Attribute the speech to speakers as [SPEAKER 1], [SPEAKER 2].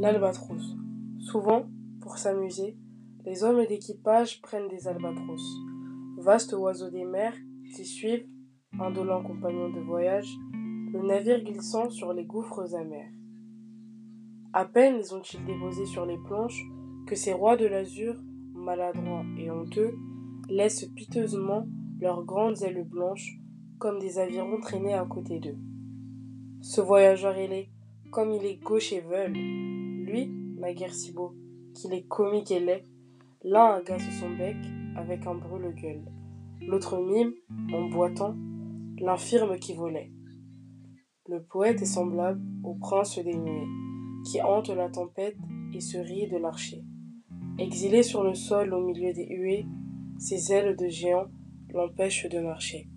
[SPEAKER 1] L'albatros. Souvent, pour s'amuser, les hommes d'équipage prennent des albatros, vastes oiseaux des mers qui suivent, indolents compagnons de voyage, le navire glissant sur les gouffres amers. À peine les ont-ils déposés sur les planches que ces rois de l'azur, maladroits et honteux, laissent piteusement leurs grandes ailes blanches comme des avirons traîner à côté d'eux. Ce voyageur ailé, comme il est gauche et veule, lui, naguère si beau, qu'il est comique et laid, l'un agace son bec avec un brûle-gueule, l'autre mime, en boitant, l'infirme qui volait. Le poète est semblable au prince des nuées, qui hante la tempête et se rit de l'archer. Exilé sur le sol au milieu des huées, ses ailes de géant l'empêchent de marcher.